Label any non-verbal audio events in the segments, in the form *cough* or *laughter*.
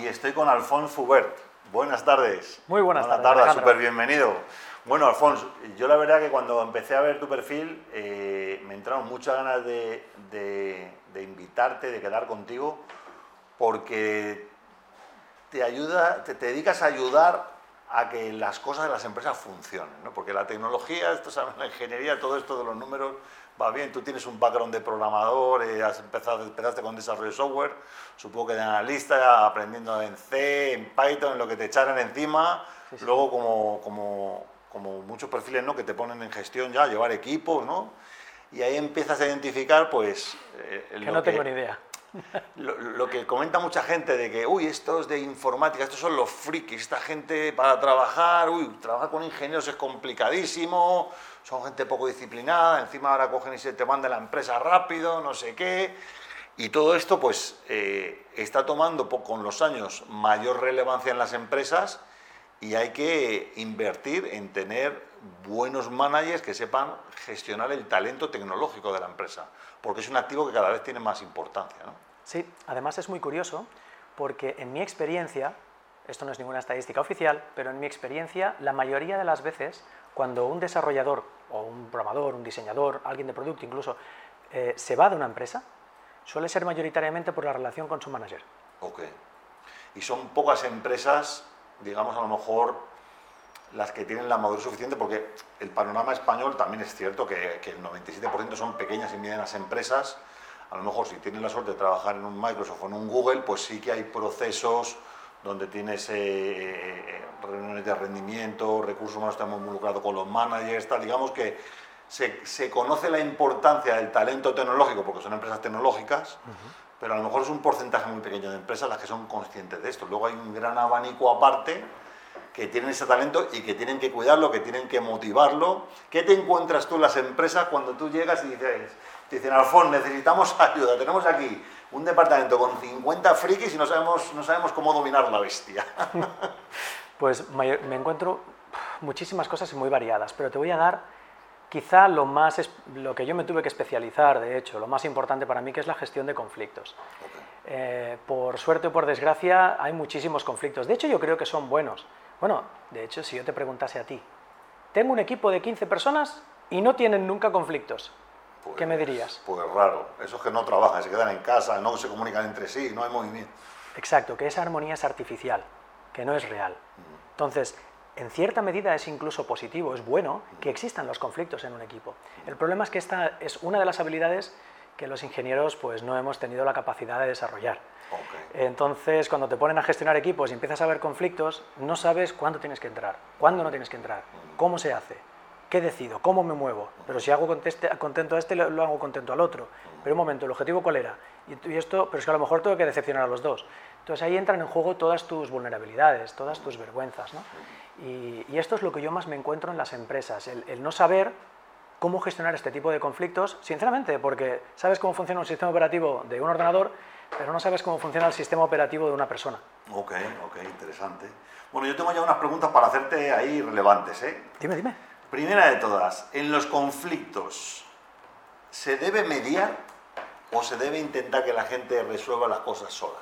y estoy con Alfonso Fubert. Buenas tardes. Muy buenas, buenas tardes. tardes, súper bienvenido. Bueno, Alfonso, yo la verdad que cuando empecé a ver tu perfil eh, me entraron muchas ganas de, de, de, invitarte, de quedar contigo, porque te ayuda, te, te, dedicas a ayudar a que las cosas de las empresas funcionen, ¿no? porque la tecnología, esto, la ingeniería, todo esto de los números va bien, tú tienes un background de programador, eh, has empezado, empezaste con desarrollo de software, supongo que de analista, aprendiendo en C, en Python, en lo que te echaran encima, sí, sí. luego como, como, como, muchos perfiles ¿no? que te ponen en gestión ya, llevar equipos, ¿no? y ahí empiezas a identificar, pues... Eh, que no que, tengo ni idea. *laughs* Lo, que comenta mucha gente de que, uy, estos de informática, estos son los frikis, esta gente para trabajar, uy, trabajar con ingenieros es complicadísimo, son gente poco disciplinada, encima ahora cogen y se te manda la empresa rápido, no sé qué. Y todo esto, pues, eh, está tomando con los años mayor relevancia en las empresas y hay que invertir en tener buenos managers que sepan gestionar el talento tecnológico de la empresa, porque es un activo que cada vez tiene más importancia. ¿no? Sí, además es muy curioso porque en mi experiencia, esto no es ninguna estadística oficial, pero en mi experiencia, la mayoría de las veces, cuando un desarrollador o un programador, un diseñador, alguien de producto incluso, eh, se va de una empresa, suele ser mayoritariamente por la relación con su manager. Ok. Y son pocas empresas, digamos a lo mejor, las que tienen la madurez suficiente, porque el panorama español también es cierto que, que el 97% son pequeñas y medianas empresas. A lo mejor si tienen la suerte de trabajar en un Microsoft o en un Google, pues sí que hay procesos donde tienes eh, reuniones de rendimiento, recursos humanos estamos involucrados con los managers, tal, digamos que se, se, conoce la importancia del talento tecnológico porque son empresas tecnológicas, uh -huh. pero a lo mejor es un porcentaje muy pequeño de empresas las que son conscientes de esto. Luego hay un gran abanico aparte que tienen ese talento y que tienen que cuidarlo, que tienen que motivarlo. ¿Qué te encuentras tú en las empresas cuando tú llegas y dices, te dicen, Alfon, necesitamos *laughs* ayuda, tenemos aquí un departamento con 50 frikis y no sabemos, no sabemos cómo dominar la bestia? *laughs* Pues me encuentro muchísimas cosas y muy variadas, pero te voy a dar quizá lo, más, lo que yo me tuve que especializar, de hecho, lo más importante para mí, que es la gestión de conflictos. Okay. Eh, por suerte o por desgracia, hay muchísimos conflictos. De hecho, yo creo que son buenos. Bueno, de hecho, si yo te preguntase a ti, tengo un equipo de 15 personas y no tienen nunca conflictos. Pues, ¿Qué me dirías? Pues raro, esos que no trabajan, se quedan en casa, no se comunican entre sí, no hay movimiento. Exacto, que esa armonía es artificial, que no es real. Entonces, en cierta medida es incluso positivo, es bueno que existan los conflictos en un equipo. El problema es que esta es una de las habilidades que los ingenieros pues, no hemos tenido la capacidad de desarrollar. Okay. Entonces, cuando te ponen a gestionar equipos y empiezas a ver conflictos, no sabes cuándo tienes que entrar, cuándo no tienes que entrar, cómo se hace, qué decido, cómo me muevo. Pero si hago contento a este, lo hago contento al otro. Pero un momento, ¿el objetivo cuál era? Y esto, pero es que a lo mejor tengo que decepcionar a los dos. Entonces ahí entran en juego todas tus vulnerabilidades, todas tus vergüenzas. ¿no? Y, y, esto es lo que yo más me encuentro en las empresas, el, el, no saber cómo gestionar este tipo de conflictos, sinceramente, porque sabes cómo funciona un sistema operativo de un ordenador, pero no sabes cómo funciona el sistema operativo de una persona. Ok, ok, interesante. Bueno, yo tengo ya unas preguntas para hacerte ahí relevantes. ¿eh? Dime, dime. Primera de todas, en los conflictos, ¿se debe mediar o se debe intentar que la gente resuelva las cosas sola?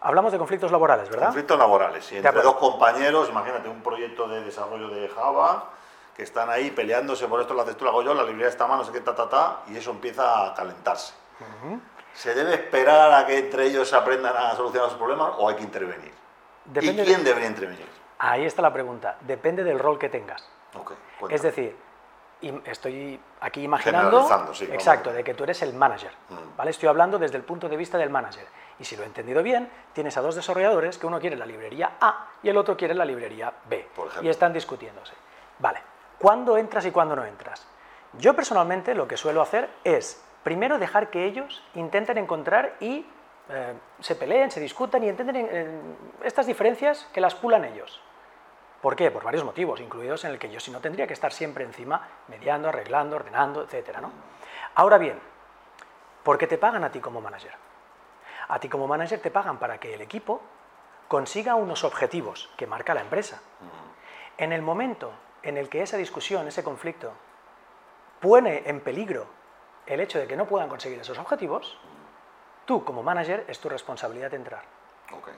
Hablamos de conflictos laborales, ¿verdad? Conflictos laborales, sí. Entre dos compañeros, imagínate un proyecto de desarrollo de Java, que están ahí peleándose por esto, la haces tú, la hago yo, la librería está mal, no sé qué, ta, ta, ta, y eso empieza a calentarse. Uh -huh. ¿Se debe esperar a que entre ellos aprendan a solucionar los problemas o hay que intervenir? Depende ¿Y quién de... debería intervenir? Ahí está la pregunta. Depende del rol que tengas. Okay, es decir, estoy aquí imaginando sí, exacto, de que tú eres el manager. Mm. ¿vale? Estoy hablando desde el punto de vista del manager. Y si lo he entendido bien, tienes a dos desarrolladores que uno quiere la librería A y el otro quiere la librería B. y están discutiéndose. Vale, ¿cuándo entras y cuándo no entras? Yo personalmente lo que suelo hacer es primero dejar que ellos intenten encontrar y eh, se peleen, se discutan y intenten eh, estas diferencias que las pulan ellos. ¿Por qué? Por varios motivos, incluidos en el que yo si no tendría que estar siempre encima, mediando, arreglando, ordenando, etc. ¿no? Ahora bien, ¿por qué te pagan a ti como manager? A ti como manager te pagan para que el equipo consiga unos objetivos que marca la empresa. En el momento en el que esa discusión, ese conflicto, pone en peligro el hecho de que no puedan conseguir esos objetivos, tú como manager es tu responsabilidad entrar. Okay.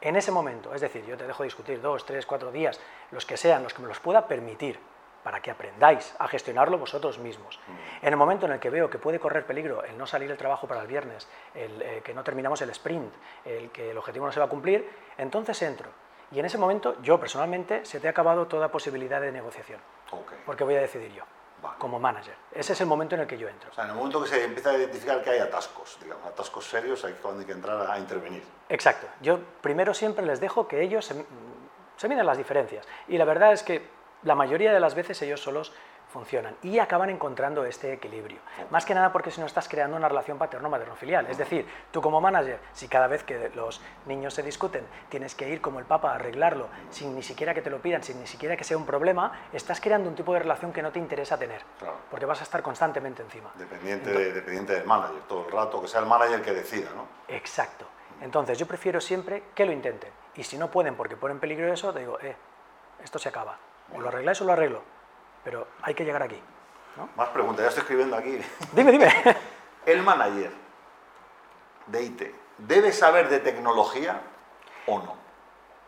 En ese momento, es decir, yo te dejo discutir dos, tres, cuatro días, los que sean, los que me los pueda permitir, para que aprendáis a gestionarlo vosotros mismos. En el momento en el que veo que puede correr peligro el no salir el trabajo para el viernes, el eh, que no terminamos el sprint, el que el objetivo no se va a cumplir, entonces entro. Y en ese momento, yo personalmente, se te ha acabado toda posibilidad de negociación. Porque voy a decidir yo, como manager. Ese es el momento en el que yo entro. O sea, en el momento que se empieza a identificar que hay atascos, digamos, atascos serios, hay cuando hay que entrar a intervenir. Exacto. Yo primero siempre les dejo que ellos se, se miden las diferencias. Y la verdad es que la mayoría de las veces ellos solos funcionan y acaban encontrando este equilibrio. Más que nada porque si no estás creando una relación paterno-materno-filial. Es decir, tú como manager, si cada vez que los niños se discuten tienes que ir como el papa a arreglarlo sin ni siquiera que te lo pidan, sin ni siquiera que sea un problema, estás creando un tipo de relación que no te interesa tener. Porque vas a estar constantemente encima. Dependiente, dependiente del manager, todo el rato, que sea el manager que decida, ¿no? Exacto. Entonces yo prefiero siempre que lo intenten. Y si no pueden porque ponen peligro eso, te digo, eh, esto se acaba o lo arregláis o lo arreglo, pero hay que llegar aquí. Más preguntas, ya estoy escribiendo aquí. *laughs* Dime, dime. El manager de IT, ¿debe saber de tecnología o no?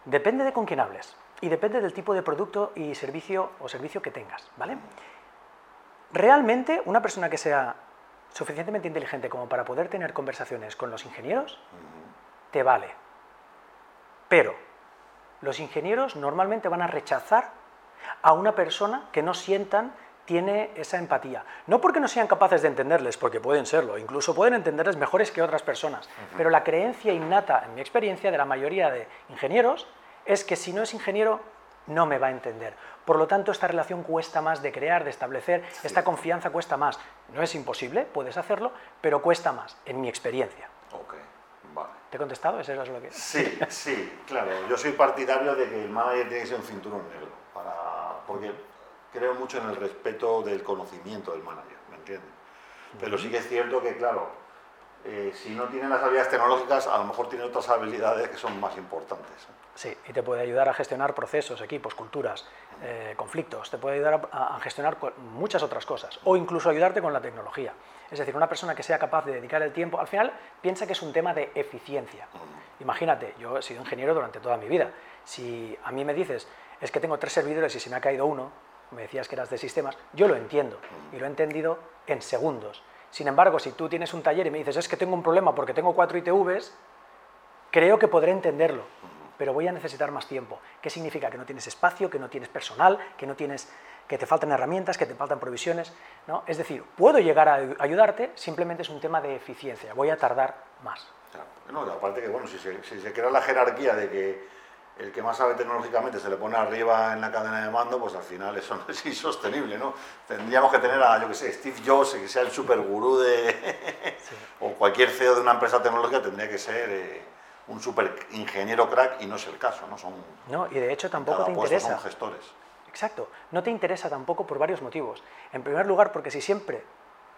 Depende de con quién hables y depende del tipo de producto y servicio o servicio que tengas, ¿vale? Realmente, una persona que sea suficientemente inteligente como para poder tener conversaciones con los ingenieros, te vale. Pero los ingenieros normalmente van a rechazar a una persona que no sientan tiene esa empatía. No porque no sean capaces de entenderles, porque pueden serlo, incluso pueden entenderles mejores que otras personas, pero la creencia innata, en mi experiencia, de la mayoría de ingenieros, es que si no es ingeniero, no me va a entender. Por lo tanto, esta relación cuesta más de crear, de establecer, esta confianza cuesta más. No es imposible, puedes hacerlo, pero cuesta más, en mi experiencia. Ok, vale. ¿Te he contestado? ¿Eso es lo que...? Sí, sí, claro. Yo soy partidario de que el manager tiene que ser un cinturón negro porque creo mucho en el respeto del conocimiento del manager, ¿me entiendes? Pero sí que es cierto que, claro, eh, si no tiene las habilidades tecnológicas, a lo mejor tiene otras habilidades que son más importantes. Sí, y te puede ayudar a gestionar procesos, equipos, culturas, eh, conflictos, te puede ayudar a, gestionar muchas otras cosas, o incluso ayudarte con la tecnología. Es decir, una persona que sea capaz de dedicar el tiempo, al final piensa que es un tema de eficiencia. Imagínate, yo he sido ingeniero durante toda mi vida. Si a mí me dices, es que tengo tres servidores y se me ha caído uno, me decías que eras de sistemas, yo lo entiendo y lo he entendido en segundos. Sin embargo, si tú tienes un taller y me dices, es que tengo un problema porque tengo cuatro ITVs, creo que podré entenderlo, pero voy a necesitar más tiempo. ¿Qué significa? Que no tienes espacio, que no tienes personal, que, no tienes, que te faltan herramientas, que te faltan provisiones. ¿no? Es decir, puedo llegar a ayudarte, simplemente es un tema de eficiencia, voy a tardar más. No, aparte que, bueno, si se, si se crea la jerarquía de que el que más sabe tecnológicamente se le pone arriba en la cadena de mando, pues al final eso no es *laughs* insostenible, ¿no? Tendríamos que tener a, yo que sé, Steve Jobs, que sea el super gurú de... *laughs* o cualquier CEO de una empresa tecnológica tendría que ser eh, un super ingeniero crack y no es el caso, ¿no? Son, no, y de hecho tampoco te interesa. Son gestores. Exacto, no te interesa tampoco por varios motivos. En primer lugar, porque si siempre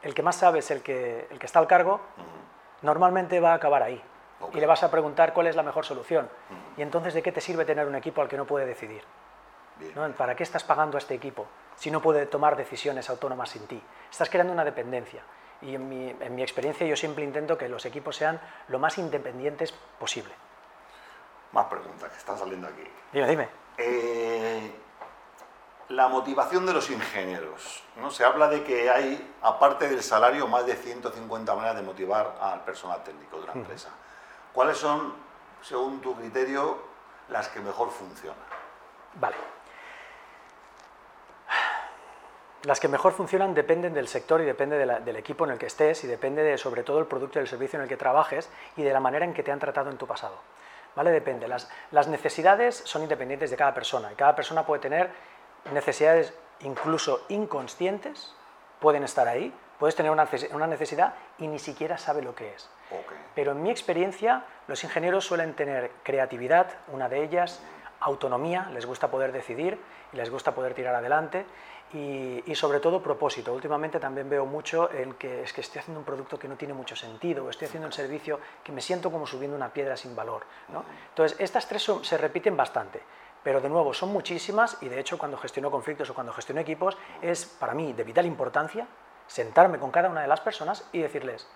el que más sabe es el que, el que está al cargo, normalmente va a acabar ahí y le vas a preguntar cuál es la mejor solución. Y entonces, ¿de qué te sirve tener un equipo al que no puede decidir? ¿Para qué estás pagando a este equipo si no puede tomar decisiones autónomas sin ti? Estás creando una dependencia. Y en mi, en mi experiencia yo siempre intento que los equipos sean lo más independientes posible. Más preguntas que están saliendo aquí. Dime, dime. Eh, la motivación de los ingenieros. ¿no? Se habla de que hay, aparte del salario, más de 150 maneras de motivar al personal técnico de una empresa. ¿Cuáles son, según tu criterio, las que mejor funcionan? Vale. Las que mejor funcionan dependen del sector y depende del equipo en el que estés y depende de, sobre todo, el producto y el servicio en el que trabajes y de la manera en que te han tratado en tu pasado. ¿Vale? Depende. Las, las necesidades son independientes de cada persona y cada persona puede tener necesidades incluso inconscientes, pueden estar ahí, puedes tener una necesidad y ni siquiera sabe lo que es. Pero en mi experiencia, los ingenieros suelen tener creatividad, una de ellas, autonomía, les gusta poder decidir y les gusta poder tirar adelante y, sobre todo propósito. Últimamente también veo mucho el que es que estoy haciendo un producto que no tiene mucho sentido, o estoy haciendo un servicio que me siento como subiendo una piedra sin valor. Entonces, estas tres se repiten bastante. Pero de nuevo, son muchísimas y de hecho cuando gestiono conflictos o cuando gestiono equipos es para mí de vital importancia sentarme con cada una de las personas y decirles,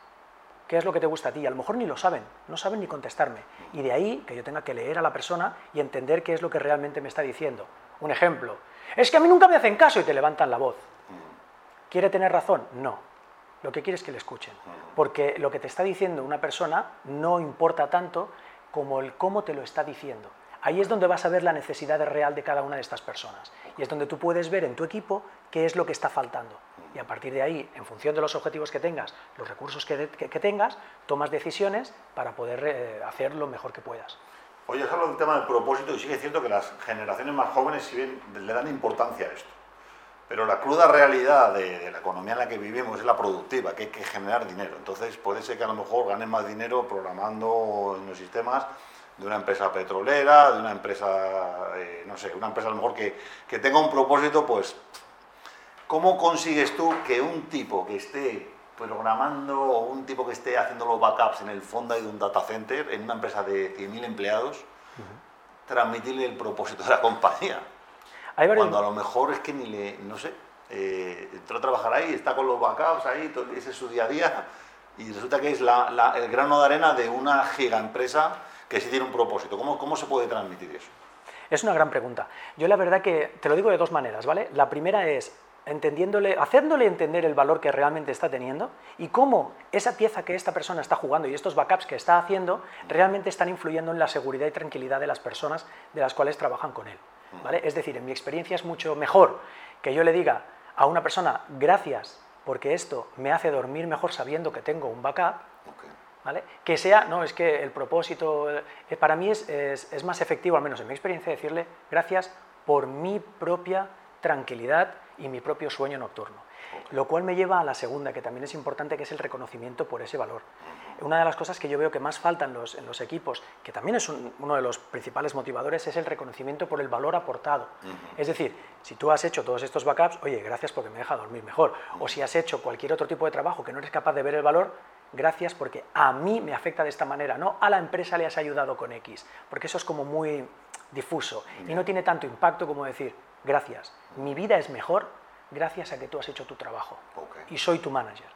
qué es lo que te gusta a ti. A lo mejor ni lo saben, no saben ni contestarme. Y de ahí que yo tenga que leer a la persona y entender qué es lo que realmente me está diciendo. Un ejemplo, es que a mí nunca me hacen caso y te levantan la voz. ¿Quiere tener razón? No. Lo que quiere es que le escuchen. Porque lo que te está diciendo una persona no importa tanto como el cómo te lo está diciendo. Ahí es donde vas a ver la necesidad real de cada una de estas personas. Y es donde tú puedes ver en tu equipo qué es lo que está faltando. Y a partir de ahí, en función de los objetivos que tengas, los recursos que, tengas, tomas decisiones para poder eh, hacer lo mejor que puedas. Oye, has hablado del tema del propósito y sí que es cierto que las generaciones más jóvenes le dan importancia a esto. Pero la cruda realidad de, la economía en la que vivimos es la productiva, que hay que generar dinero. Entonces puede ser que a lo mejor ganen más dinero programando en los sistemas de una empresa petrolera, de una empresa, eh, no sé, una empresa a lo mejor que, que tenga un propósito, pues, ¿cómo consigues tú que un tipo que esté programando o un tipo que esté haciendo los backups en el fondo de un data center, en una empresa de 100.000 empleados, transmitirle el propósito de la compañía? Cuando a lo mejor es que ni le, no sé, eh, entró a trabajar ahí, está con los backups ahí, ese es su día a día, y resulta que es la, el grano de arena de una gigaempresa que sí tiene un propósito. ¿Cómo, ¿Cómo se puede transmitir eso? Es una gran pregunta. Yo la verdad que te lo digo de dos maneras, ¿vale? La primera es entendiéndole, haciéndole entender el valor que realmente está teniendo y cómo esa pieza que esta persona está jugando y estos backups que está haciendo realmente están influyendo en la seguridad y tranquilidad de las personas de las cuales trabajan con él. ¿vale? Es decir, en mi experiencia es mucho mejor que yo le diga a una persona gracias porque esto me hace dormir mejor sabiendo que tengo un backup, ¿vale? que sea, no, es que el propósito, eh, para mí es, es más efectivo, al menos en mi experiencia, decirle gracias por mi propia tranquilidad y mi propio sueño nocturno. Lo cual me lleva a la segunda, que también es importante, que es el reconocimiento por ese valor. Una de las cosas que yo veo que más falta en los, en los equipos, que también es uno de los principales motivadores, es el reconocimiento por el valor aportado. Es decir, si tú has hecho todos estos backups, oye, gracias porque me deja dormir mejor. O si has hecho cualquier otro tipo de trabajo que no eres capaz de ver el valor, gracias porque a mí me afecta de esta manera, no a la empresa le has ayudado con X, porque eso es como muy difuso y no tiene tanto impacto como decir, gracias, mi vida es mejor gracias a que tú has hecho tu trabajo y soy tu manager.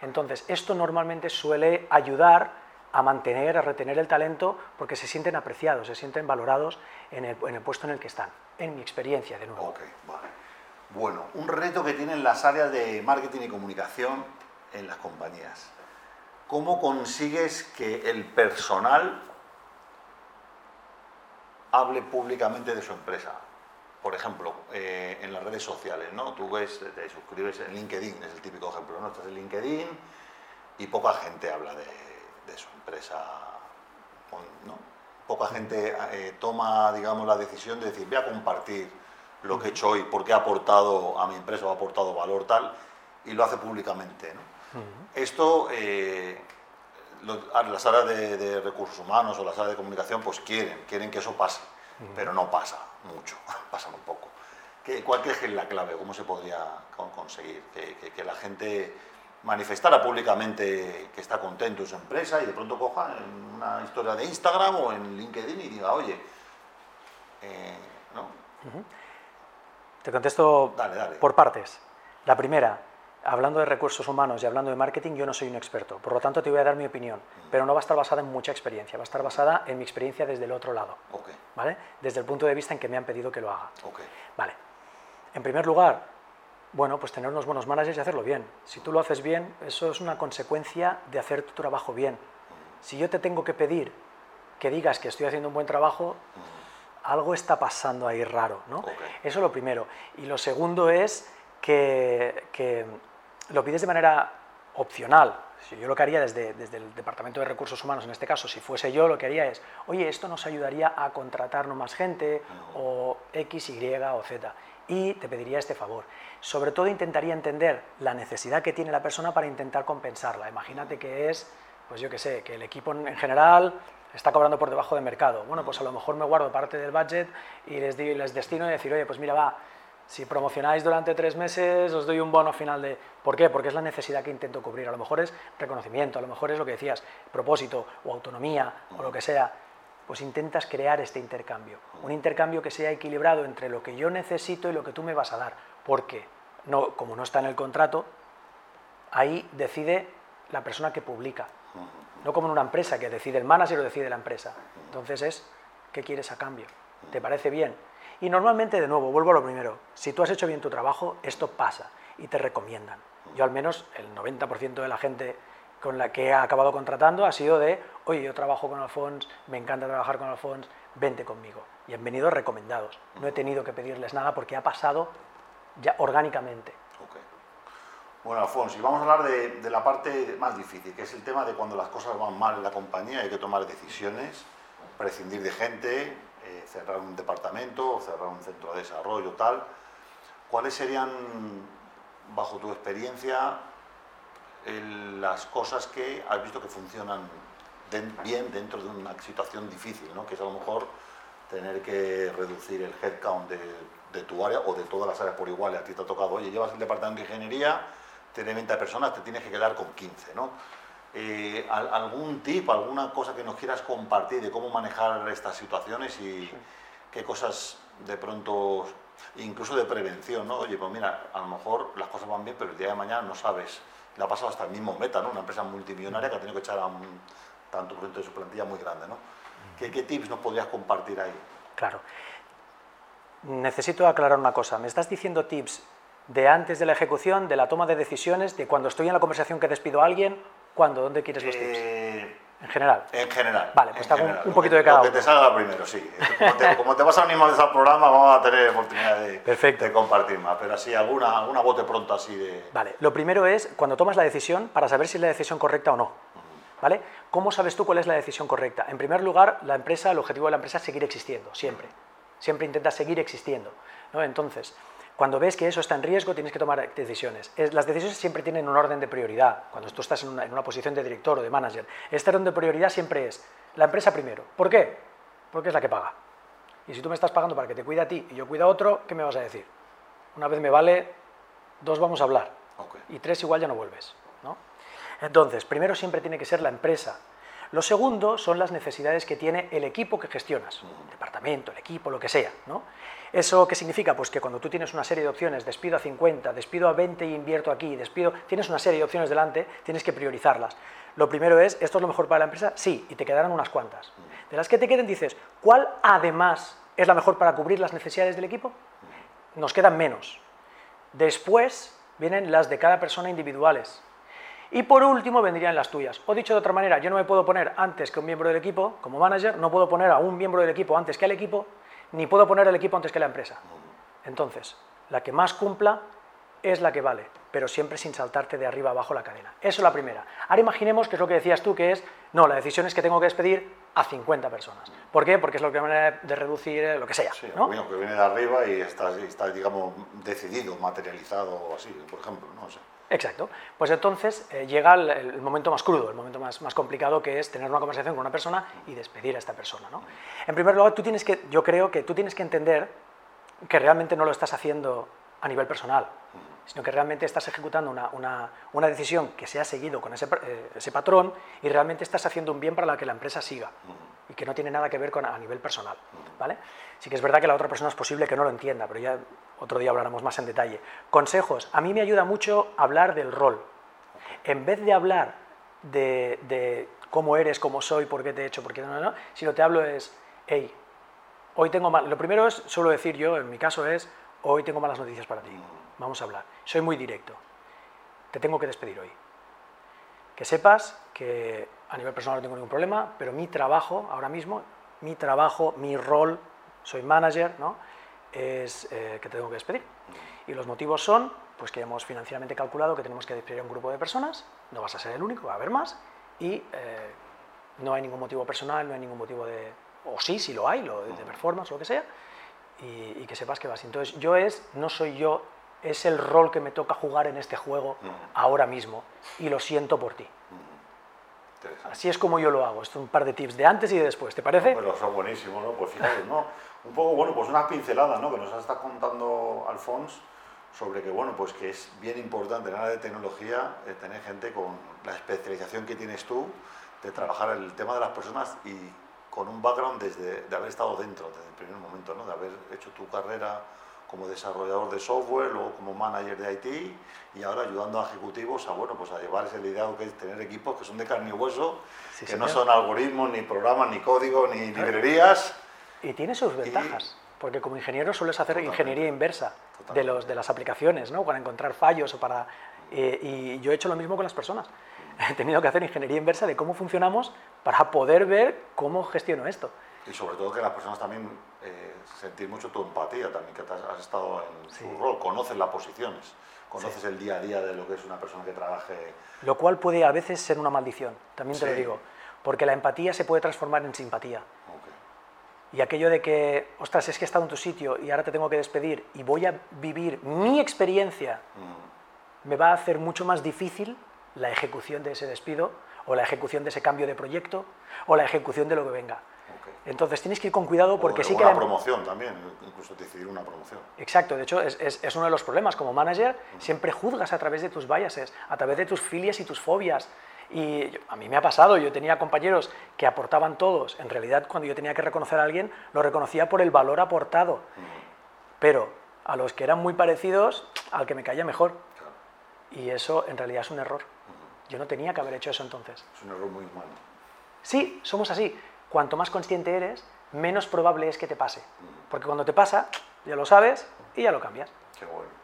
Entonces, esto normalmente suele ayudar a mantener, a retener el talento porque se sienten apreciados, se sienten valorados en el, puesto en el que están, en mi experiencia de nuevo. Bueno, un reto que tienen las áreas de marketing y comunicación en las compañías. ¿Cómo consigues que el personal hable públicamente de su empresa? por ejemplo, eh, en las redes sociales, ¿no? Tú ves, te suscribes en LinkedIn, es el típico ejemplo, ¿no? Estás en LinkedIn y poca gente habla de, su empresa, ¿no? Poca gente eh, toma, digamos, la decisión de decir, voy a compartir lo que he hecho hoy, porque ha aportado a mi empresa o ha aportado valor tal, y lo hace públicamente, ¿no? Esto, eh, las áreas de, de, recursos humanos o las áreas de comunicación, pues quieren, quieren que eso pase, pero no pasa mucho, *laughs* pasa un poco. ¿Qué, ¿Cuál crees que es la clave? ¿Cómo se podría conseguir que, la gente manifestara públicamente que está contento en su empresa y de pronto coja en una historia de Instagram o en LinkedIn y diga, oye, eh, ¿no? Te contesto por partes. La primera, hablando de recursos humanos y hablando de marketing, yo no soy un experto, por lo tanto te voy a dar mi opinión, pero no va a estar basada en mucha experiencia, va a estar basada en mi experiencia desde el otro lado, ¿vale? Desde el punto de vista en que me han pedido que lo haga. Vale. En primer lugar, bueno, pues tener unos buenos managers y hacerlo bien. Si tú lo haces bien, eso es una consecuencia de hacer tu trabajo bien. Si yo te tengo que pedir que digas que estoy haciendo un buen trabajo, algo está pasando ahí raro, ¿no? Eso es lo primero. Y lo segundo es que, que lo pides de manera opcional. Yo lo que haría desde, desde, el Departamento de Recursos Humanos, en este caso, si fuese yo, lo que haría es, oye, esto nos ayudaría a contratarnos más gente, o X, Y o Z. Y te pediría este favor. Sobre todo intentaría entender la necesidad que tiene la persona para intentar compensarla. Imagínate que es, pues yo qué sé, que el equipo en general está cobrando por debajo de mercado. Bueno, pues a lo mejor me guardo parte del budget y les, digo, les destino y decir, oye, pues mira, va, si promocionáis durante tres meses, os doy un bono final de... ¿Por qué? Porque es la necesidad que intento cubrir. A lo mejor es reconocimiento, a lo mejor es lo que decías, propósito o autonomía o lo que sea. Pues intentas crear este intercambio. Un intercambio que sea equilibrado entre lo que yo necesito y lo que tú me vas a dar. Porque, no, como no está en el contrato, ahí decide la persona que publica. No como en una empresa que decide el manager o decide la empresa. Entonces es, ¿qué quieres a cambio? ¿Te parece bien? Y normalmente, de nuevo, vuelvo a lo primero, si tú has hecho bien tu trabajo, esto pasa y te recomiendan. Yo al menos el 90% de la gente con la que he acabado contratando ha sido de, oye, yo trabajo con Alfons, me encanta trabajar con Alfons, vente conmigo. Y han venido recomendados. No he tenido que pedirles nada porque ha pasado ya orgánicamente. Bueno, Alfonso, y vamos a hablar de, la parte más difícil, que es el tema de cuando las cosas van mal en la compañía, hay que tomar decisiones, prescindir de gente, eh, cerrar un departamento, cerrar un centro de desarrollo, tal. ¿Cuáles serían, bajo tu experiencia, las cosas que has visto que funcionan bien dentro de una situación difícil, ¿no? que es a lo mejor tener que reducir el headcount de, tu área o de todas las áreas por igual, a ti te ha tocado, oye, llevas el departamento de ingeniería, tiene 20 personas, te tienes que quedar con 15, ¿no? Eh, ¿Algún tip, alguna cosa que nos quieras compartir de cómo manejar estas situaciones y qué cosas de pronto, incluso de prevención, ¿no? Oye, pues mira, a lo mejor las cosas van bien, pero el día de mañana no sabes. Le ha pasado hasta el mismo Meta, ¿no? Una empresa multimillonaria que ha tenido que echar a un tanto por de su plantilla muy grande, ¿no? ¿Qué, ¿Qué tips nos podrías compartir ahí? Claro. Necesito aclarar una cosa. Me estás diciendo tips de antes de la ejecución, de la toma de decisiones, de cuando estoy en la conversación que despido a alguien, ¿cuándo? ¿Dónde quieres los tips? Eh, en general. En general. Vale, pues hago un, poquito de cada uno. que te salga primero, sí. Como te, vas a animar al programa, vamos a tener oportunidad de, de, compartir más. Pero así, alguna, alguna bote pronto así de... Vale, lo primero es cuando tomas la decisión para saber si es la decisión correcta o no. ¿Vale? ¿Cómo sabes tú cuál es la decisión correcta? En primer lugar, la empresa, el objetivo de la empresa es seguir existiendo, siempre. Siempre intenta seguir existiendo. ¿no? Entonces, cuando ves que eso está en riesgo, tienes que tomar decisiones. Las decisiones siempre tienen un orden de prioridad. Cuando tú estás en una, posición de director o de manager, este orden de prioridad siempre es la empresa primero. ¿Por qué? Porque es la que paga. Y si tú me estás pagando para que te cuide a ti y yo cuida a otro, ¿qué me vas a decir? Una vez me vale, dos vamos a hablar. Y tres igual ya no vuelves. ¿no? Entonces, primero siempre tiene que ser la empresa. Lo segundo son las necesidades que tiene el equipo que gestionas, el departamento, el equipo, lo que sea. ¿no? ¿Eso qué significa? Pues que cuando tú tienes una serie de opciones, despido a 50, despido a 20 y invierto aquí, despido, tienes una serie de opciones delante, tienes que priorizarlas. Lo primero es, ¿esto es lo mejor para la empresa? Sí, y te quedarán unas cuantas. De las que te queden dices, ¿cuál además es la mejor para cubrir las necesidades del equipo? Nos quedan menos. Después vienen las de cada persona individuales. Y por último vendrían las tuyas. O dicho de otra manera, yo no me puedo poner antes que un miembro del equipo, como manager, no puedo poner a un miembro del equipo antes que al equipo, ni puedo poner el equipo antes que la empresa. Entonces, la que más cumpla es la que vale, pero siempre sin saltarte de arriba abajo la cadena. Eso es la primera. Ahora imaginemos que es lo que decías tú, que es, no, la decisión es que tengo que despedir a 50 personas. ¿Por qué? Porque es lo que manera de reducir lo que sea. Sí, ¿no? que viene de arriba y está, está, digamos, decidido, materializado, así, por ejemplo. ¿no? sé. Exacto. Pues entonces eh, llega el, momento más crudo, el momento más, más, complicado, que es tener una conversación con una persona y despedir a esta persona. ¿no? En primer lugar, tú tienes que, yo creo que tú tienes que entender que realmente no lo estás haciendo a nivel personal, sino que realmente estás ejecutando una, una, una decisión que se ha seguido con ese, eh, ese, patrón y realmente estás haciendo un bien para la que la empresa siga y que no tiene nada que ver con a nivel personal. ¿vale? Sí que es verdad que la otra persona es posible que no lo entienda, pero ya otro día hablaremos más en detalle. Consejos. A mí me ayuda mucho hablar del rol. En vez de hablar de, cómo eres, cómo soy, por qué te he hecho, por qué no, no, si lo te hablo es, hey, hoy tengo mal. Lo primero es, suelo decir yo, en mi caso es, hoy tengo malas noticias para ti. Vamos a hablar. Soy muy directo. Te tengo que despedir hoy. Que sepas que a nivel personal no tengo ningún problema, pero mi trabajo ahora mismo, mi trabajo, mi rol, soy manager, ¿no? es eh, que tengo que despedir. Y los motivos son pues que hemos financieramente calculado que tenemos que despedir a un grupo de personas, no vas a ser el único, va a haber más, y eh, no hay ningún motivo personal, no hay ningún motivo de... o sí, sí lo hay, lo de, performance o lo que sea, y, que sepas que vas. Entonces yo es, no soy yo, es el rol que me toca jugar en este juego ahora mismo, y lo siento por ti. Así es como yo lo hago. Esto es un par de tips de antes y de después, ¿te parece? pero son buenísimos, ¿no? Pues fíjate, ¿no? Un poco, bueno, pues unas pinceladas, ¿no? Que nos está contando Alfons sobre que, bueno, pues que es bien importante en la área de tecnología eh, tener gente con la especialización que tienes tú, de trabajar el tema de las personas y con un background desde de haber estado dentro desde el primer momento, ¿no? De haber hecho tu carrera como desarrollador de software, luego como manager de IT y ahora ayudando a ejecutivos a, bueno, pues a llevar ese liderazgo que es tener equipos que son de carne y hueso, que no son algoritmos, ni programas, ni código, ni librerías. Y tiene sus ventajas, porque como ingeniero sueles hacer ingeniería inversa de, los, de las aplicaciones, ¿no? para encontrar fallos o para... Eh, y yo he hecho lo mismo con las personas. *laughs* He tenido que hacer ingeniería inversa de cómo funcionamos para poder ver cómo gestiono esto. Y sobre todo que las personas también eh, sentir mucho tu empatía también, que has, estado en su rol, conoces las posiciones, conoces el día a día de lo que es una persona que trabaje. Lo cual puede a veces ser una maldición, también te lo digo, porque la empatía se puede transformar en simpatía. Y aquello de que, ostras, es que he estado en tu sitio y ahora te tengo que despedir y voy a vivir mi experiencia, mm. me va a hacer mucho más difícil la ejecución de ese despido o la ejecución de ese cambio de proyecto o la ejecución de lo que venga. Entonces tienes que ir con cuidado porque sí que... Una promoción también, incluso decidir una promoción. Exacto, de hecho es, es, uno de los problemas. Como manager siempre juzgas a través de tus biases, a través de tus filias y tus fobias. Y a mí me ha pasado, yo tenía compañeros que aportaban todos. En realidad cuando yo tenía que reconocer a alguien, lo reconocía por el valor aportado. Pero a los que eran muy parecidos, al que me caía mejor. Y eso en realidad es un error. Yo no tenía que haber hecho eso entonces. Es un error muy humano. Sí, somos así cuanto más consciente eres, menos probable es que te pase. Porque cuando te pasa, ya lo sabes y ya lo cambias. Qué bueno.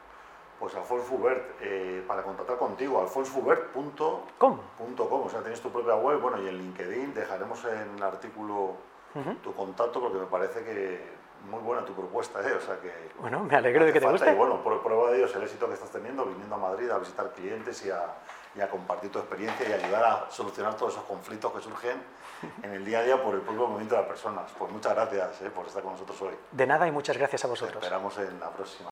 Pues Alfonso Fubert, eh, para contactar contigo, alfonsfubert.com. O sea, tienes tu propia web, bueno, y en LinkedIn dejaremos en el artículo tu contacto porque me parece que muy buena tu propuesta, ¿eh? O sea que... Bueno, me alegro de que te guste. Y bueno, por prueba de ello es el éxito que estás teniendo viniendo a Madrid a visitar clientes y a, y a compartir tu experiencia y ayudar a solucionar todos esos conflictos que surgen en el día a día por el propio movimiento de las personas. Pues muchas gracias ¿eh? por estar con nosotros hoy. De nada y muchas gracias a vosotros. esperamos en la próxima.